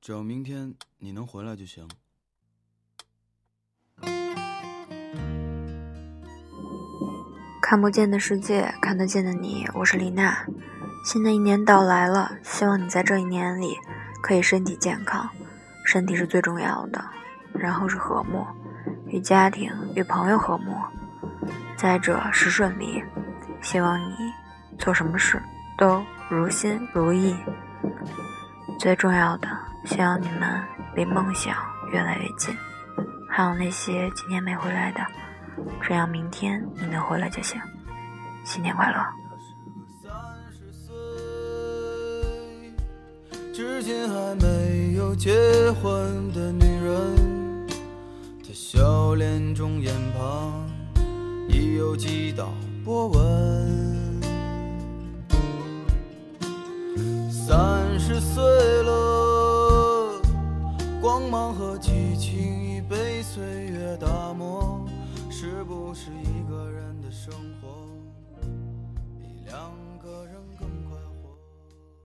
只要明天你能回来就行。看不见的世界，看得见的你，我是丽娜。新的一年到来了，希望你在这一年里可以身体健康，身体是最重要的。然后是和睦，与家庭、与朋友和睦。再者是顺利，希望你做什么事都如心如意。最重要的，希望你们离梦想越来越近。还有那些今天没回来的，只要明天你能回来就行。新年快乐！三十岁至今还没有结婚的女人，她笑脸中眼旁已有几道波纹。三十岁了。光芒和激情已被岁月打磨是不是一个人的生活？